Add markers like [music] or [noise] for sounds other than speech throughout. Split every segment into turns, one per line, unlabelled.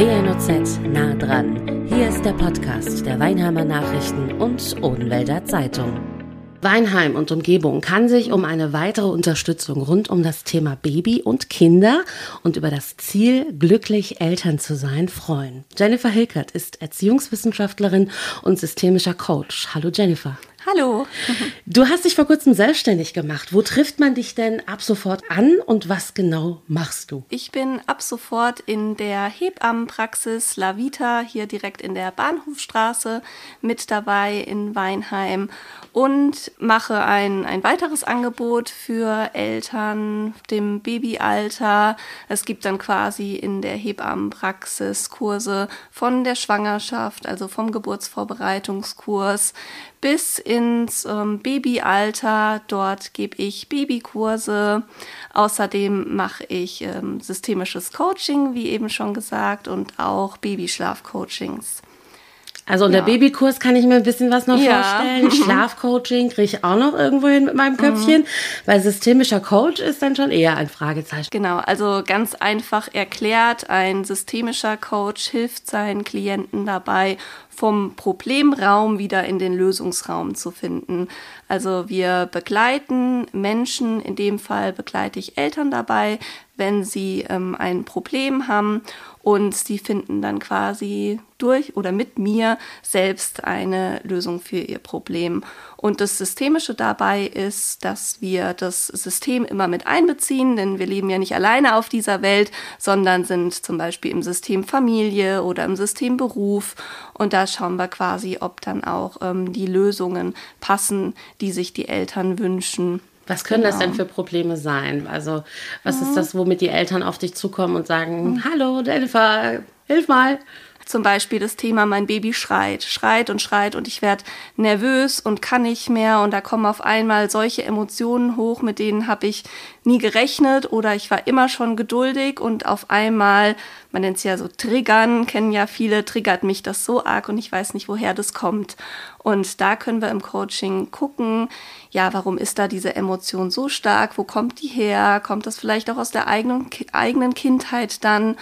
WNOZ nah dran. Hier ist der Podcast der Weinheimer Nachrichten und Odenwälder Zeitung. Weinheim und Umgebung kann sich um eine weitere Unterstützung rund um das Thema Baby und Kinder und über das Ziel, glücklich Eltern zu sein, freuen. Jennifer Hilkert ist Erziehungswissenschaftlerin und systemischer Coach. Hallo Jennifer.
Hallo.
Du hast dich vor kurzem selbstständig gemacht. Wo trifft man dich denn ab sofort an und was genau machst du?
Ich bin ab sofort in der Hebammenpraxis La Vita hier direkt in der Bahnhofstraße mit dabei in Weinheim und mache ein, ein weiteres Angebot für Eltern dem Babyalter. Es gibt dann quasi in der Hebammenpraxis Kurse von der Schwangerschaft, also vom Geburtsvorbereitungskurs bis ins ähm, Babyalter. Dort gebe ich Babykurse. Außerdem mache ich ähm, systemisches Coaching, wie eben schon gesagt, und auch Babyschlafcoachings.
Also unter ja. Babykurs kann ich mir ein bisschen was noch ja. vorstellen. [laughs] Schlafcoaching kriege ich auch noch irgendwo hin mit meinem Köpfchen, mhm. weil systemischer Coach ist dann schon eher ein Fragezeichen.
Genau, also ganz einfach erklärt, ein systemischer Coach hilft seinen Klienten dabei, vom Problemraum wieder in den Lösungsraum zu finden. Also wir begleiten Menschen, in dem Fall begleite ich Eltern dabei, wenn sie ähm, ein Problem haben und sie finden dann quasi durch oder mit mir selbst eine Lösung für ihr Problem. Und das Systemische dabei ist, dass wir das System immer mit einbeziehen, denn wir leben ja nicht alleine auf dieser Welt, sondern sind zum Beispiel im System Familie oder im System Beruf. Und da schauen wir quasi, ob dann auch ähm, die Lösungen passen, die sich die Eltern wünschen.
Was können genau. das denn genau. für Probleme sein? Also, was mhm. ist das, womit die Eltern auf dich zukommen und sagen: mhm. Hallo, Jennifer, hilf mal?
Zum Beispiel das Thema, mein Baby schreit, schreit und schreit und ich werde nervös und kann nicht mehr und da kommen auf einmal solche Emotionen hoch, mit denen habe ich nie gerechnet oder ich war immer schon geduldig und auf einmal, man nennt es ja so Triggern, kennen ja viele, triggert mich das so arg und ich weiß nicht, woher das kommt. Und da können wir im Coaching gucken, ja, warum ist da diese Emotion so stark? Wo kommt die her? Kommt das vielleicht auch aus der eigenen, eigenen Kindheit dann?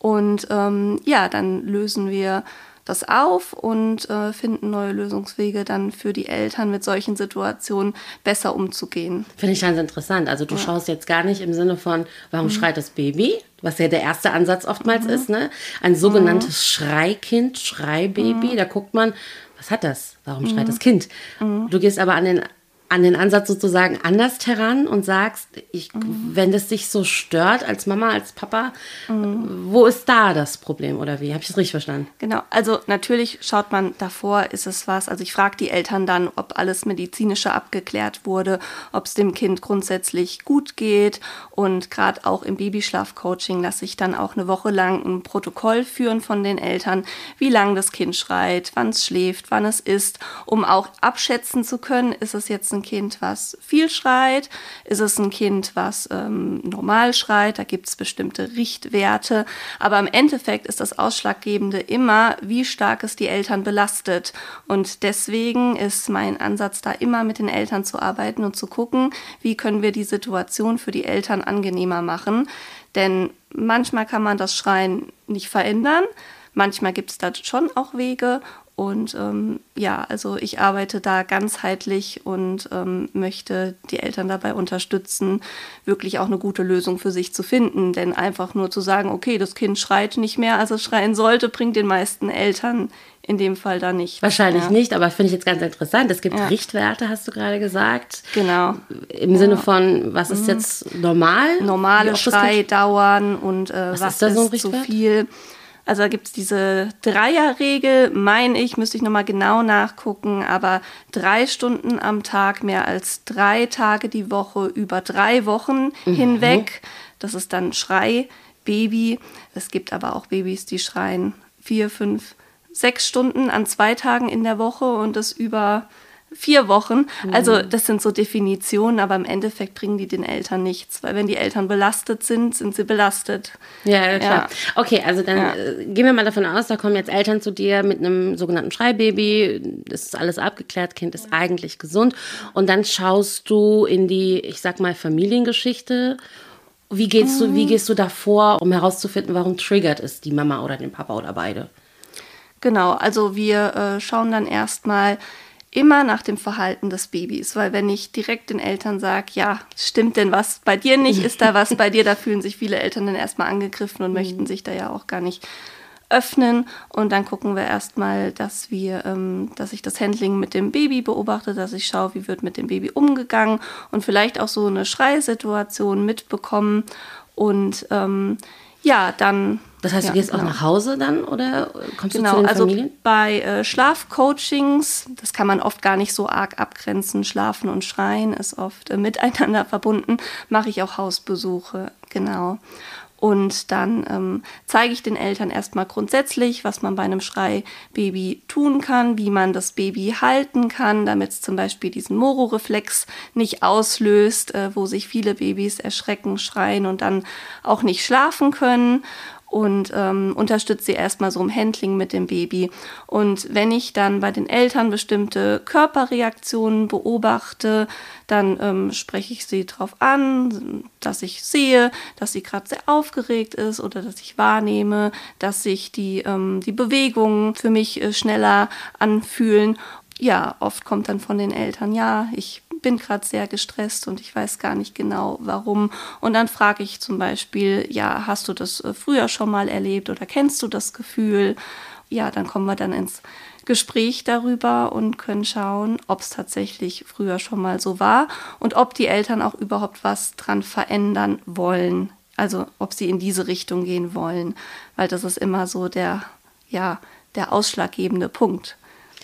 Und ähm, ja, dann lösen wir das auf und äh, finden neue Lösungswege dann für die Eltern mit solchen Situationen besser umzugehen.
Finde ich ganz interessant. Also du ja. schaust jetzt gar nicht im Sinne von, warum mhm. schreit das Baby, was ja der erste Ansatz oftmals mhm. ist, ne? Ein sogenanntes mhm. Schreikind, Schreibaby. Mhm. Da guckt man, was hat das? Warum schreit mhm. das Kind? Mhm. Du gehst aber an den an den Ansatz sozusagen anders heran und sagst, ich, mhm. wenn das dich so stört als Mama, als Papa, mhm. wo ist da das Problem oder wie? Habe ich das richtig verstanden?
Genau, also natürlich schaut man davor, ist es was, also ich frage die Eltern dann, ob alles medizinische abgeklärt wurde, ob es dem Kind grundsätzlich gut geht und gerade auch im Babyschlafcoaching lasse ich dann auch eine Woche lang ein Protokoll führen von den Eltern, wie lange das Kind schreit, wann es schläft, wann es isst, um auch abschätzen zu können, ist es jetzt ein ein Kind, was viel schreit? Ist es ein Kind, was ähm, normal schreit? Da gibt es bestimmte Richtwerte. Aber im Endeffekt ist das Ausschlaggebende immer, wie stark es die Eltern belastet. Und deswegen ist mein Ansatz da immer mit den Eltern zu arbeiten und zu gucken, wie können wir die Situation für die Eltern angenehmer machen. Denn manchmal kann man das Schreien nicht verändern. Manchmal gibt es da schon auch Wege und ähm, ja, also ich arbeite da ganzheitlich und ähm, möchte die Eltern dabei unterstützen, wirklich auch eine gute Lösung für sich zu finden. Denn einfach nur zu sagen, okay, das Kind schreit nicht mehr, als es schreien sollte, bringt den meisten Eltern in dem Fall da nicht.
Wahrscheinlich ja. nicht, aber finde ich jetzt ganz interessant. Es gibt ja. Richtwerte, hast du gerade gesagt.
Genau.
Im ja. Sinne von, was ist mhm. jetzt normal?
Normale Schreidauern und äh, was, was, ist, da so ist zu viel. Also da gibt es diese Dreierregel, meine ich, müsste ich nochmal genau nachgucken, aber drei Stunden am Tag, mehr als drei Tage die Woche, über drei Wochen mhm. hinweg. Das ist dann Schrei-Baby. Es gibt aber auch Babys, die schreien vier, fünf, sechs Stunden an zwei Tagen in der Woche und das über vier Wochen. Also mhm. das sind so Definitionen, aber im Endeffekt bringen die den Eltern nichts, weil wenn die Eltern belastet sind, sind sie belastet.
Ja, klar. Ja. Okay, also dann ja. Äh, gehen wir mal davon aus, da kommen jetzt Eltern zu dir mit einem sogenannten Schreibaby, das ist alles abgeklärt, Kind ist eigentlich gesund und dann schaust du in die, ich sag mal, Familiengeschichte Wie gehst du, wie gehst du davor, um herauszufinden, warum triggert es die Mama oder den Papa oder beide?
Genau, also wir äh, schauen dann erstmal immer nach dem Verhalten des Babys, weil wenn ich direkt den Eltern sage, ja, stimmt denn was bei dir nicht, ist da [laughs] was bei dir, da fühlen sich viele Eltern dann erstmal angegriffen und mhm. möchten sich da ja auch gar nicht öffnen und dann gucken wir erstmal, dass wir, ähm, dass ich das Handling mit dem Baby beobachte, dass ich schaue, wie wird mit dem Baby umgegangen und vielleicht auch so eine Schreisituation mitbekommen und ähm, ja, dann.
Das heißt, du gehst
genau.
auch nach Hause dann oder kommst
genau,
du zu den
also
Familien?
bei äh, Schlafcoachings, das kann man oft gar nicht so arg abgrenzen. Schlafen und Schreien ist oft äh, miteinander [laughs] verbunden. Mache ich auch Hausbesuche, genau. Und dann ähm, zeige ich den Eltern erstmal grundsätzlich, was man bei einem Schreibaby tun kann, wie man das Baby halten kann, damit es zum Beispiel diesen Moro-Reflex nicht auslöst, äh, wo sich viele Babys erschrecken, schreien und dann auch nicht schlafen können und ähm, unterstütze sie erstmal so im Handling mit dem Baby. Und wenn ich dann bei den Eltern bestimmte Körperreaktionen beobachte, dann ähm, spreche ich sie darauf an, dass ich sehe, dass sie gerade sehr aufgeregt ist oder dass ich wahrnehme, dass sich die, ähm, die Bewegungen für mich äh, schneller anfühlen. Ja, oft kommt dann von den Eltern, ja, ich bin gerade sehr gestresst und ich weiß gar nicht genau warum. Und dann frage ich zum Beispiel, ja, hast du das äh, früher schon mal erlebt oder kennst du das Gefühl? Ja, dann kommen wir dann ins Gespräch darüber und können schauen, ob es tatsächlich früher schon mal so war und ob die Eltern auch überhaupt was dran verändern wollen. Also ob sie in diese Richtung gehen wollen, weil das ist immer so der, ja, der ausschlaggebende Punkt.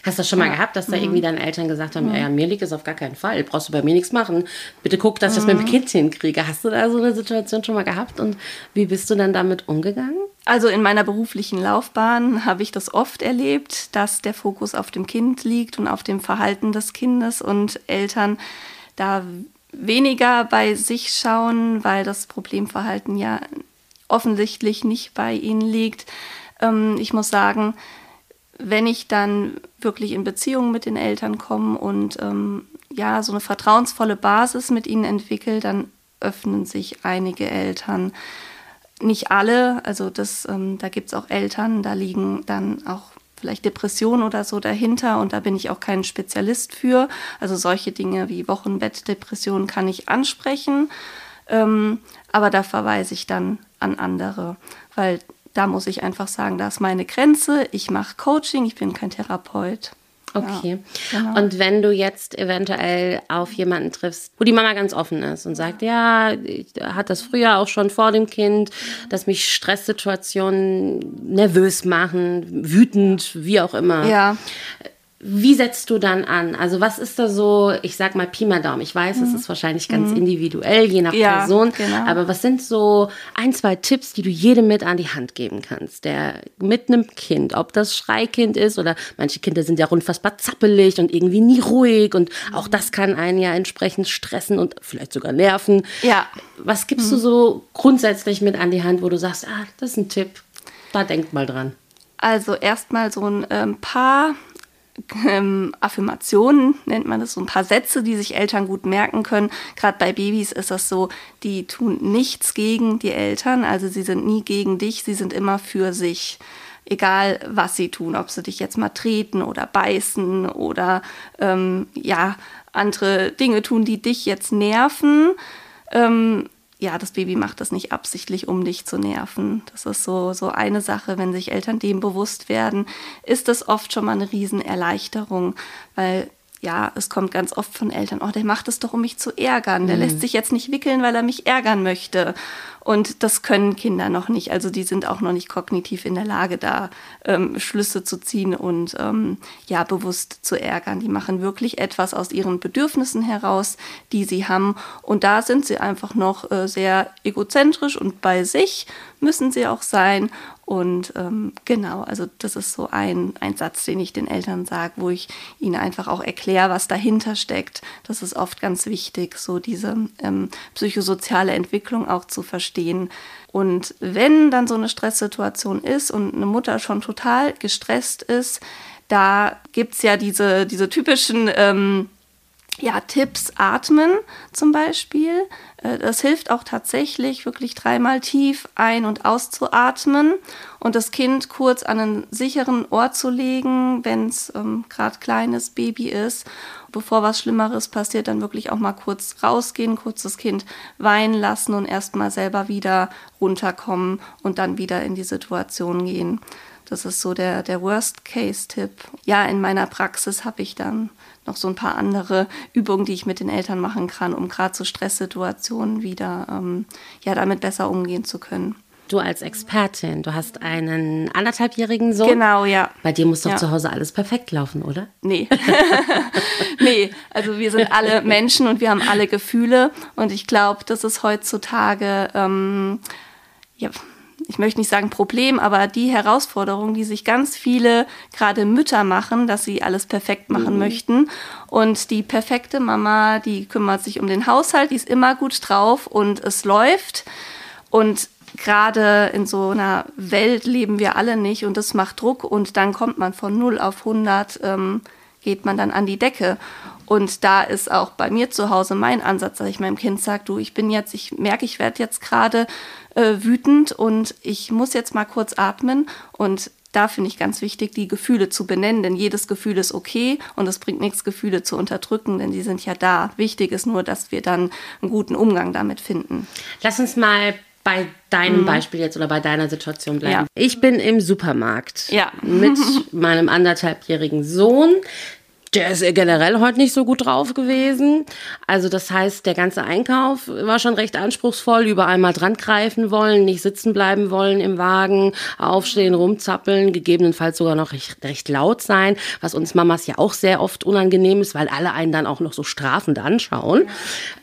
Hast du das schon mal ja. gehabt, dass da mhm. irgendwie deine Eltern gesagt haben, mhm. ja, mir liegt es auf gar keinen Fall, brauchst du bei mir nichts machen. Bitte guck, dass ich das mit dem mhm. Kind hinkriege. Hast du da so eine Situation schon mal gehabt und wie bist du dann damit umgegangen?
Also in meiner beruflichen Laufbahn habe ich das oft erlebt, dass der Fokus auf dem Kind liegt und auf dem Verhalten des Kindes und Eltern da weniger bei sich schauen, weil das Problemverhalten ja offensichtlich nicht bei ihnen liegt. Ähm, ich muss sagen, wenn ich dann wirklich in Beziehung mit den Eltern komme und ähm, ja, so eine vertrauensvolle Basis mit ihnen entwickle, dann öffnen sich einige Eltern. Nicht alle, also das, ähm, da gibt es auch Eltern, da liegen dann auch vielleicht Depressionen oder so dahinter und da bin ich auch kein Spezialist für. Also solche Dinge wie Wochenbettdepressionen kann ich ansprechen, ähm, aber da verweise ich dann an andere, weil da muss ich einfach sagen, da ist meine Grenze. Ich mache Coaching, ich bin kein Therapeut.
Okay. Ja, genau. Und wenn du jetzt eventuell auf jemanden triffst, wo die Mama ganz offen ist und sagt, ja, ich hat das früher auch schon vor dem Kind, dass mich Stresssituationen nervös machen, wütend, wie auch immer.
Ja.
Wie setzt du dann an? Also was ist da so, ich sag mal Pi mal Daumen. Ich weiß, es mhm. ist wahrscheinlich ganz mhm. individuell, je nach ja, Person. Genau. Aber was sind so ein, zwei Tipps, die du jedem mit an die Hand geben kannst, der mit einem Kind, ob das Schreikind ist oder manche Kinder sind ja unfassbar zappelig und irgendwie nie ruhig und auch das kann einen ja entsprechend stressen und vielleicht sogar nerven.
Ja.
Was gibst mhm. du so grundsätzlich mit an die Hand, wo du sagst, ah, das ist ein Tipp, da denkt mal dran.
Also erstmal so ein ähm, paar ähm, Affirmationen, nennt man das, so ein paar Sätze, die sich Eltern gut merken können. Gerade bei Babys ist das so, die tun nichts gegen die Eltern, also sie sind nie gegen dich, sie sind immer für sich. Egal, was sie tun, ob sie dich jetzt mal treten oder beißen oder ähm, ja, andere Dinge tun, die dich jetzt nerven. Ähm, ja, das Baby macht das nicht absichtlich, um dich zu nerven. Das ist so, so eine Sache, wenn sich Eltern dem bewusst werden, ist das oft schon mal eine Riesenerleichterung, weil ja, es kommt ganz oft von Eltern, oh, der macht es doch, um mich zu ärgern. Der mhm. lässt sich jetzt nicht wickeln, weil er mich ärgern möchte. Und das können Kinder noch nicht. Also die sind auch noch nicht kognitiv in der Lage, da ähm, Schlüsse zu ziehen und ähm, ja, bewusst zu ärgern. Die machen wirklich etwas aus ihren Bedürfnissen heraus, die sie haben. Und da sind sie einfach noch äh, sehr egozentrisch und bei sich müssen sie auch sein. Und ähm, genau, also das ist so ein, ein Satz, den ich den Eltern sage, wo ich ihnen einfach auch erkläre, was dahinter steckt. Das ist oft ganz wichtig, so diese ähm, psychosoziale Entwicklung auch zu verstehen. Und wenn dann so eine Stresssituation ist und eine Mutter schon total gestresst ist, da gibt es ja diese, diese typischen ähm, ja, Tipps, atmen zum Beispiel. Äh, das hilft auch tatsächlich, wirklich dreimal tief ein- und auszuatmen und das Kind kurz an einen sicheren Ort zu legen, wenn es ähm, gerade kleines Baby ist. Bevor was Schlimmeres passiert, dann wirklich auch mal kurz rausgehen, kurz das Kind weinen lassen und erstmal selber wieder runterkommen und dann wieder in die Situation gehen. Das ist so der, der Worst-Case-Tipp. Ja, in meiner Praxis habe ich dann noch so ein paar andere Übungen, die ich mit den Eltern machen kann, um gerade so Stresssituationen wieder ähm, ja, damit besser umgehen zu können.
Du als Expertin, du hast einen anderthalbjährigen Sohn.
Genau, ja.
Bei dir muss doch
ja.
zu Hause alles perfekt laufen, oder?
Nee. [laughs] nee, also wir sind alle Menschen und wir haben alle Gefühle. Und ich glaube, das ist heutzutage, ähm, ja, ich möchte nicht sagen Problem, aber die Herausforderung, die sich ganz viele gerade Mütter machen, dass sie alles perfekt machen mhm. möchten. Und die perfekte Mama, die kümmert sich um den Haushalt, die ist immer gut drauf und es läuft. Und gerade in so einer Welt leben wir alle nicht und das macht Druck und dann kommt man von 0 auf 100, ähm, geht man dann an die Decke. Und da ist auch bei mir zu Hause mein Ansatz, dass ich meinem Kind sage, du, ich bin jetzt, ich merke, ich werde jetzt gerade äh, wütend und ich muss jetzt mal kurz atmen und da finde ich ganz wichtig, die Gefühle zu benennen, denn jedes Gefühl ist okay und es bringt nichts, Gefühle zu unterdrücken, denn die sind ja da. Wichtig ist nur, dass wir dann einen guten Umgang damit finden.
Lass uns mal bei deinem mhm. Beispiel jetzt oder bei deiner Situation bleiben. Ja. Ich bin im Supermarkt
ja.
mit [laughs] meinem anderthalbjährigen Sohn. Der ist generell heute nicht so gut drauf gewesen. Also das heißt, der ganze Einkauf war schon recht anspruchsvoll. Überall mal dran greifen wollen, nicht sitzen bleiben wollen im Wagen, aufstehen, rumzappeln, gegebenenfalls sogar noch recht, recht laut sein, was uns Mamas ja auch sehr oft unangenehm ist, weil alle einen dann auch noch so strafend anschauen.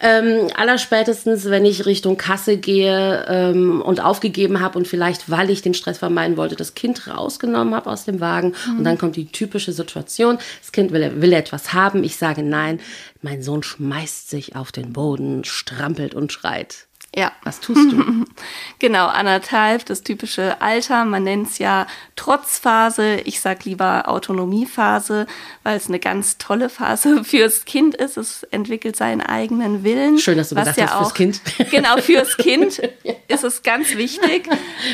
Ähm, allerspätestens, wenn ich Richtung Kasse gehe ähm, und aufgegeben habe und vielleicht, weil ich den Stress vermeiden wollte, das Kind rausgenommen habe aus dem Wagen mhm. und dann kommt die typische Situation, das Kind will will etwas haben. Ich sage nein. Mein Sohn schmeißt sich auf den Boden, strampelt und schreit.
Ja.
Was tust du? [laughs]
genau, anderthalb, das typische Alter. Man nennt es ja Trotzphase. Ich sag lieber Autonomiephase, weil es eine ganz tolle Phase [laughs] fürs Kind ist. Es entwickelt seinen eigenen Willen.
Schön, dass du gesagt ja hast, auch, fürs Kind. [laughs]
Genau, fürs Kind ja. ist es ganz wichtig.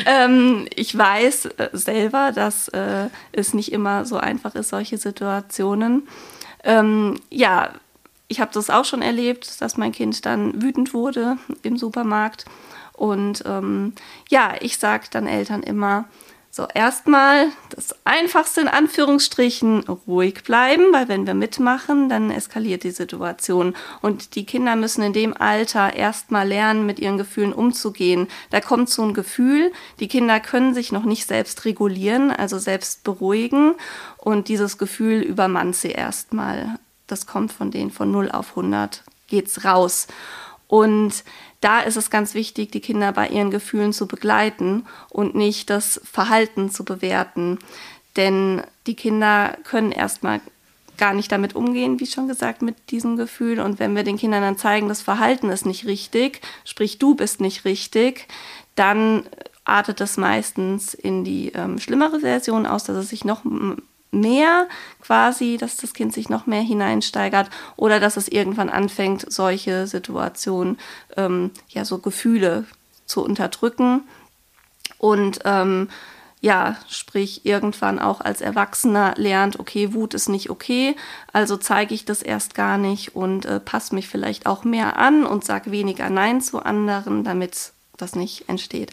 Ähm, ich weiß äh, selber, dass äh, es nicht immer so einfach ist, solche Situationen. Ähm, ja, ich habe das auch schon erlebt, dass mein Kind dann wütend wurde im Supermarkt. Und ähm, ja, ich sage dann Eltern immer, so erstmal das Einfachste in Anführungsstrichen, ruhig bleiben, weil wenn wir mitmachen, dann eskaliert die Situation. Und die Kinder müssen in dem Alter erstmal lernen, mit ihren Gefühlen umzugehen. Da kommt so ein Gefühl, die Kinder können sich noch nicht selbst regulieren, also selbst beruhigen. Und dieses Gefühl übermannt sie erstmal das kommt von denen von 0 auf 100, geht's raus. Und da ist es ganz wichtig, die Kinder bei ihren Gefühlen zu begleiten und nicht das Verhalten zu bewerten. Denn die Kinder können erstmal gar nicht damit umgehen, wie schon gesagt, mit diesem Gefühl. Und wenn wir den Kindern dann zeigen, das Verhalten ist nicht richtig, sprich du bist nicht richtig, dann artet es meistens in die ähm, schlimmere Version aus, dass es sich noch mehr quasi, dass das Kind sich noch mehr hineinsteigert oder dass es irgendwann anfängt, solche Situationen, ähm, ja, so Gefühle zu unterdrücken und ähm, ja, sprich irgendwann auch als Erwachsener lernt, okay, Wut ist nicht okay, also zeige ich das erst gar nicht und äh, passe mich vielleicht auch mehr an und sage weniger Nein zu anderen, damit das nicht entsteht.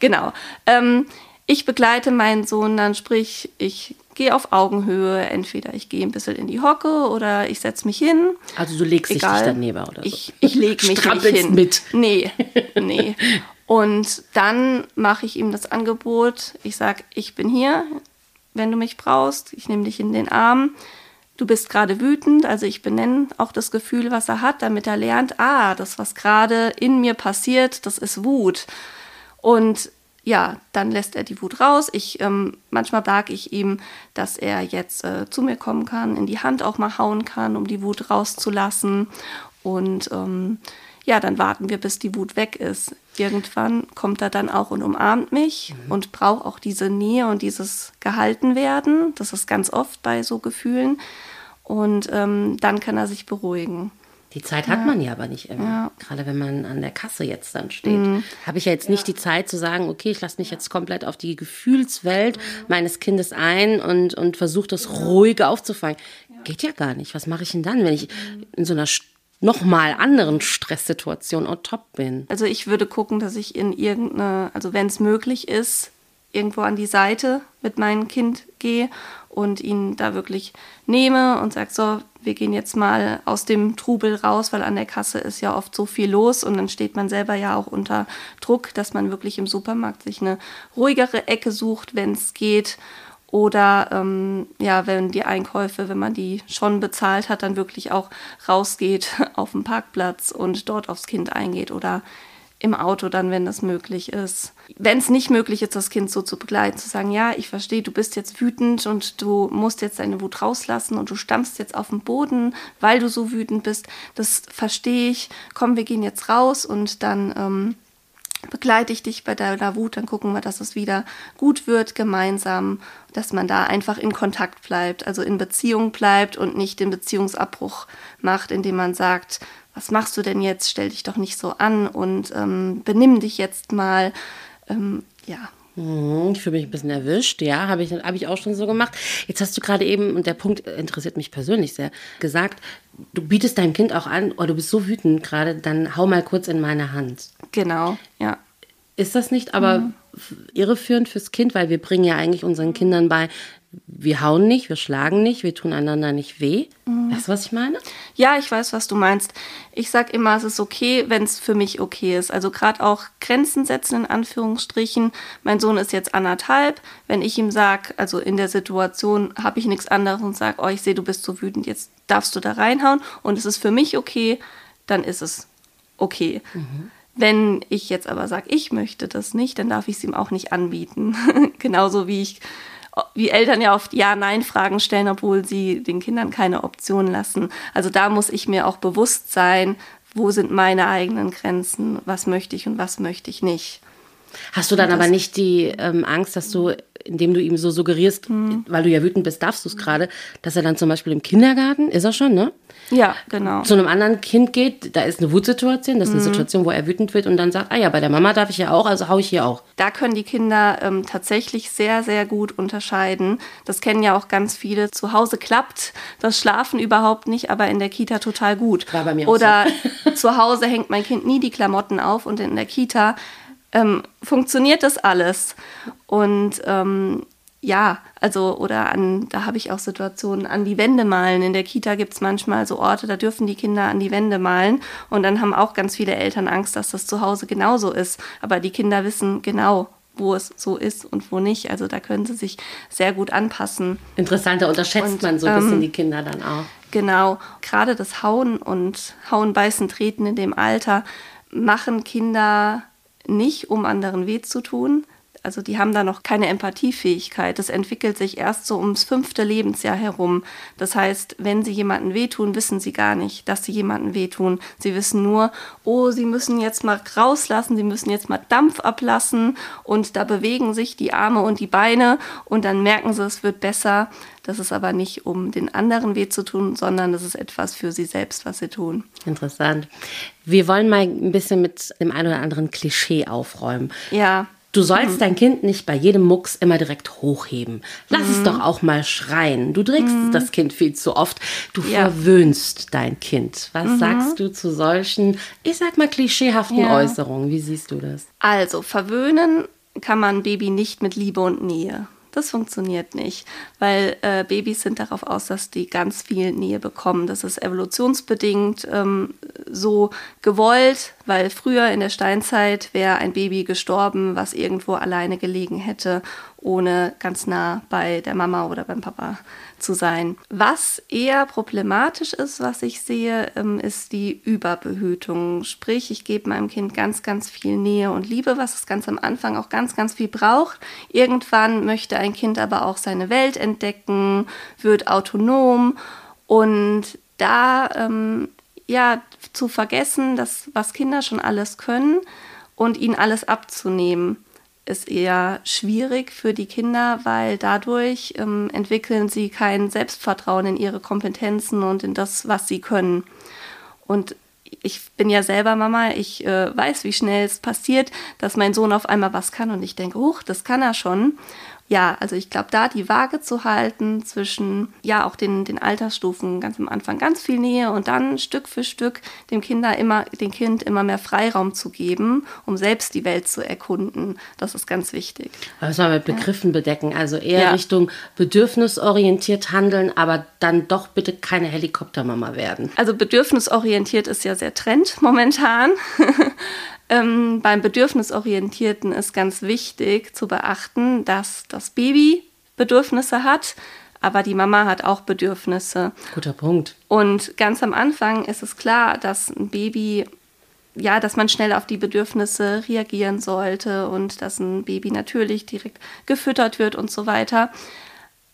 Genau. Ähm, ich begleite meinen Sohn dann, sprich, ich gehe auf Augenhöhe. Entweder ich gehe ein bisschen in die Hocke oder ich setze mich hin.
Also du legst Egal. dich daneben oder so.
Ich, ich lege mich nicht hin.
mit.
Nee, nee. [laughs] Und dann mache ich ihm das Angebot. Ich sage, ich bin hier, wenn du mich brauchst. Ich nehme dich in den Arm. Du bist gerade wütend, also ich benenne auch das Gefühl, was er hat, damit er lernt, ah, das, was gerade in mir passiert, das ist Wut. Und ja, dann lässt er die Wut raus. Ich, ähm, manchmal sage ich ihm, dass er jetzt äh, zu mir kommen kann, in die Hand auch mal hauen kann, um die Wut rauszulassen. Und ähm, ja, dann warten wir, bis die Wut weg ist. Irgendwann kommt er dann auch und umarmt mich mhm. und braucht auch diese Nähe und dieses Gehaltenwerden. Das ist ganz oft bei so Gefühlen. und ähm, dann kann er sich beruhigen.
Die Zeit hat man ja aber nicht immer.
Ja.
Gerade wenn man an der Kasse jetzt dann steht.
Mhm.
Habe ich ja jetzt nicht die Zeit zu sagen, okay, ich lasse mich jetzt komplett auf die Gefühlswelt meines Kindes ein und, und versuche das ruhig aufzufangen. Geht ja gar nicht. Was mache ich denn dann, wenn ich in so einer nochmal anderen Stresssituation on top bin?
Also ich würde gucken, dass ich in irgendeine, also wenn es möglich ist, irgendwo an die Seite mit meinem Kind gehe und ihn da wirklich nehme und sage, so, wir gehen jetzt mal aus dem Trubel raus, weil an der Kasse ist ja oft so viel los und dann steht man selber ja auch unter Druck, dass man wirklich im Supermarkt sich eine ruhigere Ecke sucht, wenn es geht. Oder ähm, ja, wenn die Einkäufe, wenn man die schon bezahlt hat, dann wirklich auch rausgeht [laughs] auf den Parkplatz und dort aufs Kind eingeht oder im Auto dann, wenn das möglich ist. Wenn es nicht möglich ist, das Kind so zu begleiten, zu sagen, ja, ich verstehe, du bist jetzt wütend und du musst jetzt deine Wut rauslassen und du stampfst jetzt auf den Boden, weil du so wütend bist, das verstehe ich. Komm, wir gehen jetzt raus und dann ähm, begleite ich dich bei deiner Wut, dann gucken wir, dass es wieder gut wird gemeinsam, dass man da einfach in Kontakt bleibt, also in Beziehung bleibt und nicht den Beziehungsabbruch macht, indem man sagt, was machst du denn jetzt? Stell dich doch nicht so an und ähm, benimm dich jetzt mal. Ähm, ja.
Hm, Ich fühle mich ein bisschen erwischt, ja, habe ich, hab ich auch schon so gemacht. Jetzt hast du gerade eben, und der Punkt interessiert mich persönlich sehr, gesagt, du bietest deinem Kind auch an, oh, du bist so wütend gerade, dann hau mal kurz in meine Hand.
Genau, ja.
Ist das nicht aber f- irreführend fürs Kind, weil wir bringen ja eigentlich unseren Kindern bei, wir hauen nicht, wir schlagen nicht, wir tun einander nicht weh. Weißt du, was ich meine?
Ja, ich weiß, was du meinst. Ich sag immer, es ist okay, wenn es für mich okay ist. Also gerade auch Grenzen setzen in Anführungsstrichen. Mein Sohn ist jetzt anderthalb. Wenn ich ihm sag, also in der Situation habe ich nichts anderes und sag, oh, ich sehe, du bist so wütend, jetzt darfst du da reinhauen und es ist für mich okay, dann ist es okay. Wenn ich jetzt aber sage, ich möchte das nicht, dann darf ich es ihm auch nicht anbieten. [laughs] Genauso wie ich wie Eltern ja oft Ja-Nein-Fragen stellen, obwohl sie den Kindern keine Option lassen. Also da muss ich mir auch bewusst sein, wo sind meine eigenen Grenzen, was möchte ich und was möchte ich nicht.
Hast du dann aber nicht die ähm, Angst, dass du, indem du ihm so suggerierst, weil du ja wütend bist, darfst du es gerade, dass er dann zum Beispiel im Kindergarten, ist er schon, ne?
Ja, genau.
Zu einem anderen Kind geht, da ist eine Wutsituation, das ist eine Situation, wo er wütend wird und dann sagt, ah ja, bei der Mama darf ich ja auch, also hau ich hier auch.
Da können die Kinder ähm, tatsächlich sehr, sehr gut unterscheiden. Das kennen ja auch ganz viele. Zu Hause klappt das Schlafen überhaupt nicht, aber in der Kita total gut.
War bei mir auch
Oder [laughs] zu Hause hängt mein Kind nie die Klamotten auf und in der Kita ähm, funktioniert das alles. Und ähm, ja, also, oder an, da habe ich auch Situationen an die Wände malen. In der Kita gibt es manchmal so Orte, da dürfen die Kinder an die Wände malen. Und dann haben auch ganz viele Eltern Angst, dass das zu Hause genauso ist. Aber die Kinder wissen genau, wo es so ist und wo nicht. Also da können sie sich sehr gut anpassen.
Interessant, da unterschätzt
Und,
man so ein bisschen
ähm,
die Kinder dann auch.
Genau, gerade das Hauen und Hauen, Beißen, Treten in dem Alter machen Kinder nicht, um anderen weh zu tun. Also die haben da noch keine Empathiefähigkeit. Das entwickelt sich erst so ums fünfte Lebensjahr herum. Das heißt, wenn sie jemanden wehtun, wissen sie gar nicht, dass sie jemanden wehtun. Sie wissen nur, oh, sie müssen jetzt mal rauslassen, sie müssen jetzt mal Dampf ablassen und da bewegen sich die Arme und die Beine und dann merken sie, es wird besser. Das ist aber nicht, um den anderen weh zu tun, sondern das ist etwas für sie selbst, was sie tun.
Interessant. Wir wollen mal ein bisschen mit dem einen oder anderen Klischee aufräumen.
Ja,
Du sollst dein Kind nicht bei jedem Mucks immer direkt hochheben. Lass es doch auch mal schreien. Du trägst das Kind viel zu oft. Du
Ja.
verwöhnst dein Kind. Was sagst du zu solchen, ich sag mal, klischeehaften
Ja.
Äußerungen? Wie siehst du das?
Also, verwöhnen kann man Baby nicht mit Liebe und Nähe. Das funktioniert nicht, weil äh, Babys sind darauf aus, dass die ganz viel Nähe bekommen. Das ist evolutionsbedingt ähm, so gewollt, weil früher in der Steinzeit wäre ein Baby gestorben, was irgendwo alleine gelegen hätte, ohne ganz nah bei der Mama oder beim Papa zu sein. Was eher problematisch ist, was ich sehe, ähm, ist die Überbehütung. Sprich, ich gebe meinem Kind ganz, ganz viel Nähe und Liebe, was es ganz am Anfang auch ganz, ganz viel braucht. Irgendwann möchte ein Kind aber auch seine Welt entdecken, wird autonom und da ähm, ja zu vergessen, dass was Kinder schon alles können und ihnen alles abzunehmen ist eher schwierig für die Kinder, weil dadurch ähm, entwickeln sie kein Selbstvertrauen in ihre Kompetenzen und in das, was sie können. Und ich bin ja selber Mama, ich äh, weiß, wie schnell es passiert, dass mein Sohn auf einmal was kann und ich denke, huch, das kann er schon ja, also ich glaube, da die Waage zu halten zwischen, ja, auch den, den Altersstufen ganz am Anfang ganz viel Nähe und dann Stück für Stück dem Kinder immer, dem Kind immer mehr Freiraum zu geben, um selbst die Welt zu erkunden. Das ist ganz wichtig.
Was wir mit Begriffen ja. bedecken, also eher ja. Richtung bedürfnisorientiert handeln, aber dann doch bitte keine Helikoptermama werden.
Also bedürfnisorientiert ist ja sehr Trend momentan. [laughs] Ähm, beim Bedürfnisorientierten ist ganz wichtig zu beachten, dass das Baby Bedürfnisse hat, aber die Mama hat auch Bedürfnisse.
Guter Punkt.
Und ganz am Anfang ist es klar, dass ein Baby, ja, dass man schnell auf die Bedürfnisse reagieren sollte und dass ein Baby natürlich direkt gefüttert wird und so weiter.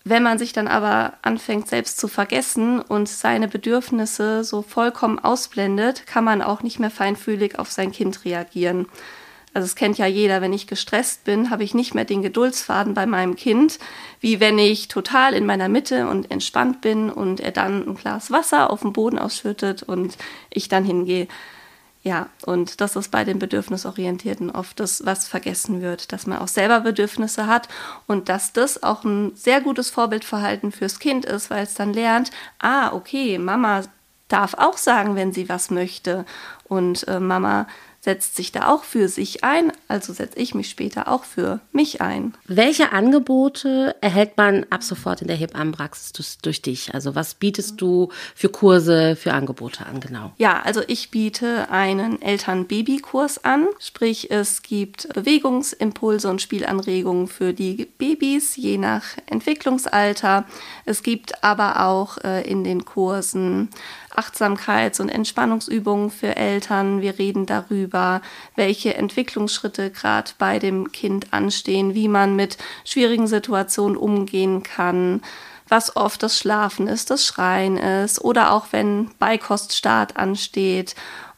Wenn man sich dann aber anfängt, selbst zu vergessen und seine Bedürfnisse so vollkommen ausblendet, kann man auch nicht mehr feinfühlig auf sein Kind reagieren. Also es kennt ja jeder, wenn ich gestresst bin, habe ich nicht mehr den Geduldsfaden bei meinem Kind, wie wenn ich total in meiner Mitte und entspannt bin und er dann ein Glas Wasser auf den Boden ausschüttet und ich dann hingehe. Ja, und das ist bei den Bedürfnisorientierten oft das, was vergessen wird, dass man auch selber Bedürfnisse hat und dass das auch ein sehr gutes Vorbildverhalten fürs Kind ist, weil es dann lernt, ah, okay, Mama darf auch sagen, wenn sie was möchte. Und äh, Mama setzt sich da auch für sich ein, also setze ich mich später auch für mich ein.
Welche Angebote erhält man ab sofort in der Hebammenpraxis durch dich? Also was bietest du für Kurse, für Angebote an, genau?
Ja, also ich biete einen Eltern-Baby-Kurs an, sprich es gibt Bewegungsimpulse und Spielanregungen für die Babys, je nach Entwicklungsalter. Es gibt aber auch äh, in den Kursen Achtsamkeits- und Entspannungsübungen für Eltern. Wir reden darüber, welche Entwicklungsschritte gerade bei dem Kind anstehen, wie man mit schwierigen Situationen umgehen kann was oft das Schlafen ist, das Schreien ist oder auch wenn Beikoststart ansteht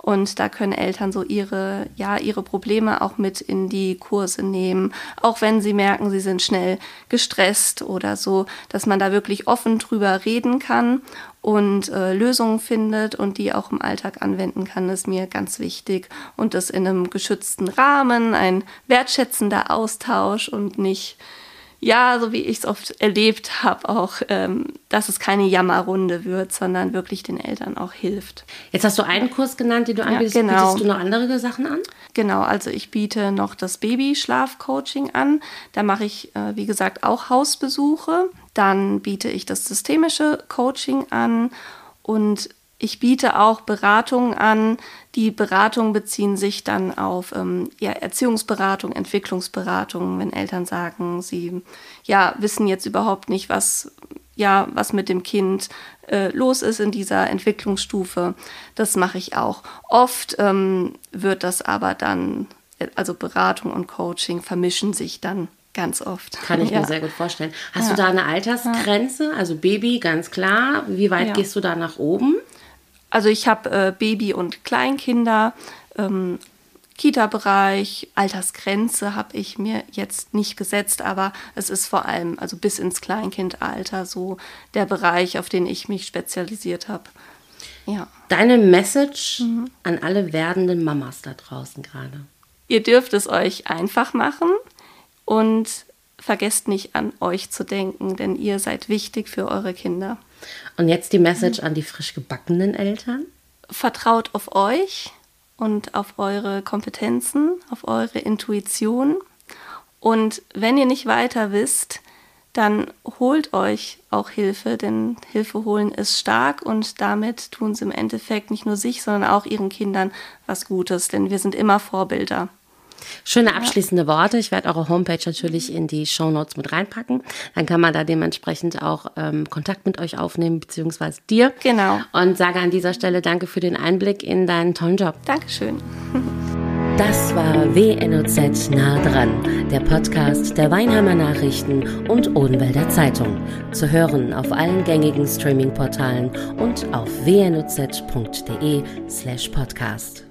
und da können Eltern so ihre, ja, ihre Probleme auch mit in die Kurse nehmen, auch wenn sie merken, sie sind schnell gestresst oder so, dass man da wirklich offen drüber reden kann und äh, Lösungen findet und die auch im Alltag anwenden kann, ist mir ganz wichtig. Und das in einem geschützten Rahmen, ein wertschätzender Austausch und nicht ja, so wie ich es oft erlebt habe, auch, ähm, dass es keine Jammerrunde wird, sondern wirklich den Eltern auch hilft.
Jetzt hast du einen Kurs genannt, den du anbietest. Ja, genau. Bietest du noch andere Sachen an?
Genau, also ich biete noch das Babyschlafcoaching an. Da mache ich, äh, wie gesagt, auch Hausbesuche. Dann biete ich das systemische Coaching an und ich biete auch Beratungen an. Die Beratungen beziehen sich dann auf ähm, ja, Erziehungsberatung, Entwicklungsberatung, wenn Eltern sagen, sie ja, wissen jetzt überhaupt nicht, was, ja, was mit dem Kind äh, los ist in dieser Entwicklungsstufe. Das mache ich auch. Oft ähm, wird das aber dann, also Beratung und Coaching vermischen sich dann ganz oft.
Kann ich ja. mir sehr gut vorstellen. Hast ja. du da eine Altersgrenze? Also Baby, ganz klar. Wie weit ja. gehst du da nach oben?
Also ich habe äh, Baby- und Kleinkinder, ähm, Kita-Bereich, Altersgrenze habe ich mir jetzt nicht gesetzt, aber es ist vor allem, also bis ins Kleinkindalter, so der Bereich, auf den ich mich spezialisiert habe.
Ja. Deine Message mhm. an alle werdenden Mamas da draußen gerade.
Ihr dürft es euch einfach machen und vergesst nicht an euch zu denken, denn ihr seid wichtig für eure Kinder.
Und jetzt die Message an die frisch gebackenen Eltern.
Vertraut auf euch und auf eure Kompetenzen, auf eure Intuition. Und wenn ihr nicht weiter wisst, dann holt euch auch Hilfe, denn Hilfe holen ist stark und damit tun sie im Endeffekt nicht nur sich, sondern auch ihren Kindern was Gutes, denn wir sind immer Vorbilder.
Schöne abschließende Worte. Ich werde eure Homepage natürlich in die Show Notes mit reinpacken. Dann kann man da dementsprechend auch ähm, Kontakt mit euch aufnehmen, beziehungsweise dir.
Genau.
Und sage an dieser Stelle danke für den Einblick in deinen tollen Job.
Dankeschön. [laughs]
Das war WNOZ nah dran, der Podcast der Weinheimer Nachrichten und Odenwälder Zeitung. Zu hören auf allen gängigen Streaming-Portalen und auf wnoz.de slash podcast.